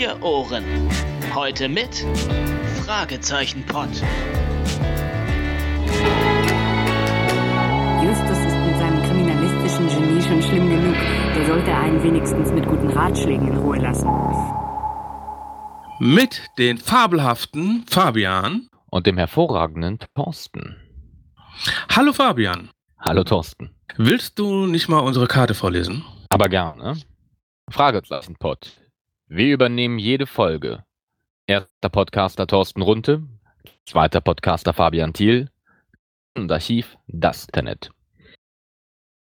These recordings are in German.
vier Ohren. Heute mit Fragezeichen Pod. Justus ist mit seinem kriminalistischen Genie schon schlimm genug. Der sollte einen wenigstens mit guten Ratschlägen in Ruhe lassen. Mit den fabelhaften Fabian und dem hervorragenden Thorsten. Hallo Fabian. Hallo Thorsten. Willst du nicht mal unsere Karte vorlesen? Aber gerne. Fragezeichen-Pod. Wir übernehmen jede Folge. Erster Podcaster Thorsten Runte, zweiter Podcaster Fabian Thiel und Archiv das Internet.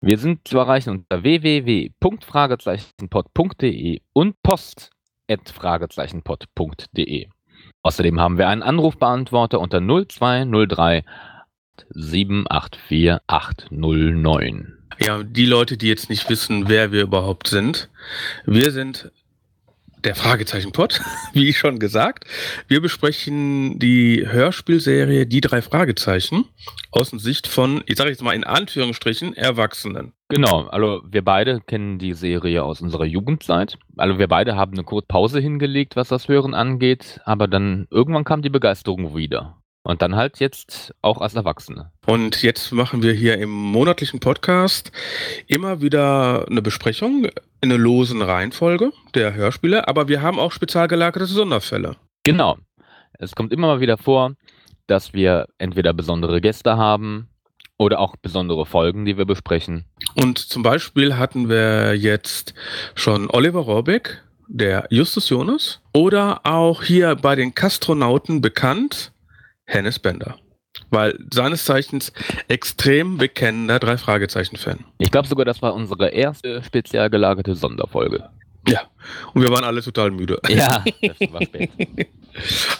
Wir sind zu erreichen unter www.fragezeichenpod.de und post.fragezeichenpod.de. Außerdem haben wir einen Anrufbeantworter unter 0203 784809. Ja, die Leute, die jetzt nicht wissen, wer wir überhaupt sind. Wir sind der Fragezeichen-Pod, wie schon gesagt. Wir besprechen die Hörspielserie Die drei Fragezeichen aus der Sicht von, ich sage jetzt mal in Anführungsstrichen, Erwachsenen. Genau, also wir beide kennen die Serie aus unserer Jugendzeit. Also wir beide haben eine kurze Pause hingelegt, was das Hören angeht, aber dann irgendwann kam die Begeisterung wieder. Und dann halt jetzt auch als Erwachsene. Und jetzt machen wir hier im monatlichen Podcast immer wieder eine Besprechung in einer losen Reihenfolge der Hörspiele, aber wir haben auch spezial gelagerte Sonderfälle. Genau. Es kommt immer mal wieder vor, dass wir entweder besondere Gäste haben oder auch besondere Folgen, die wir besprechen. Und zum Beispiel hatten wir jetzt schon Oliver Rohrbeck, der Justus Jonas, oder auch hier bei den Kastronauten bekannt, Hennes Bender. Weil seines Zeichens extrem bekennender Drei-Fragezeichen-Fan. Ich glaube sogar, das war unsere erste speziell gelagerte Sonderfolge. Ja, und wir waren alle total müde. Ja, das war spät.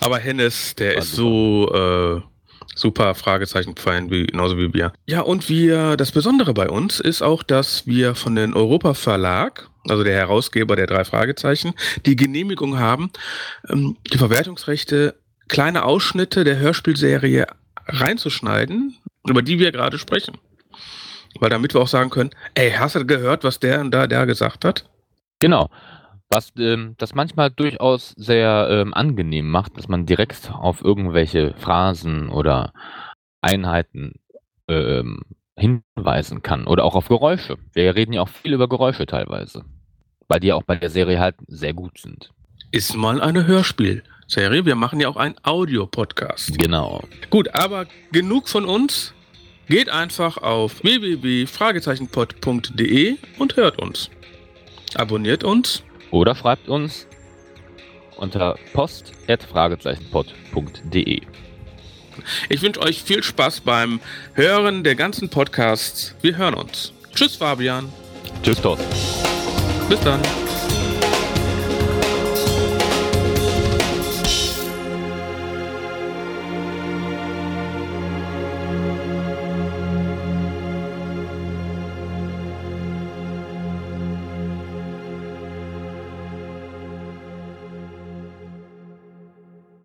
Aber Hennes, der war ist super. so äh, super Fragezeichen-Fan, wie, genauso wie wir. Ja, und wir, das Besondere bei uns ist auch, dass wir von den Europa Verlag, also der Herausgeber der drei Fragezeichen, die Genehmigung haben, ähm, die Verwertungsrechte kleine Ausschnitte der Hörspielserie reinzuschneiden, über die wir gerade sprechen. Weil damit wir auch sagen können, ey, hast du gehört, was der und da der gesagt hat? Genau. Was ähm, das manchmal durchaus sehr ähm, angenehm macht, dass man direkt auf irgendwelche Phrasen oder Einheiten ähm, hinweisen kann. Oder auch auf Geräusche. Wir reden ja auch viel über Geräusche teilweise. Weil die ja auch bei der Serie halt sehr gut sind. Ist mal eine Hörspielserie. Wir machen ja auch einen Audio-Podcast. Genau. Gut, aber genug von uns. Geht einfach auf www.fragezeichenpod.de und hört uns. Abonniert uns. Oder schreibt uns unter post.fragezeichenpod.de. Ich wünsche euch viel Spaß beim Hören der ganzen Podcasts. Wir hören uns. Tschüss, Fabian. Tschüss, Thorsten. Bis dann.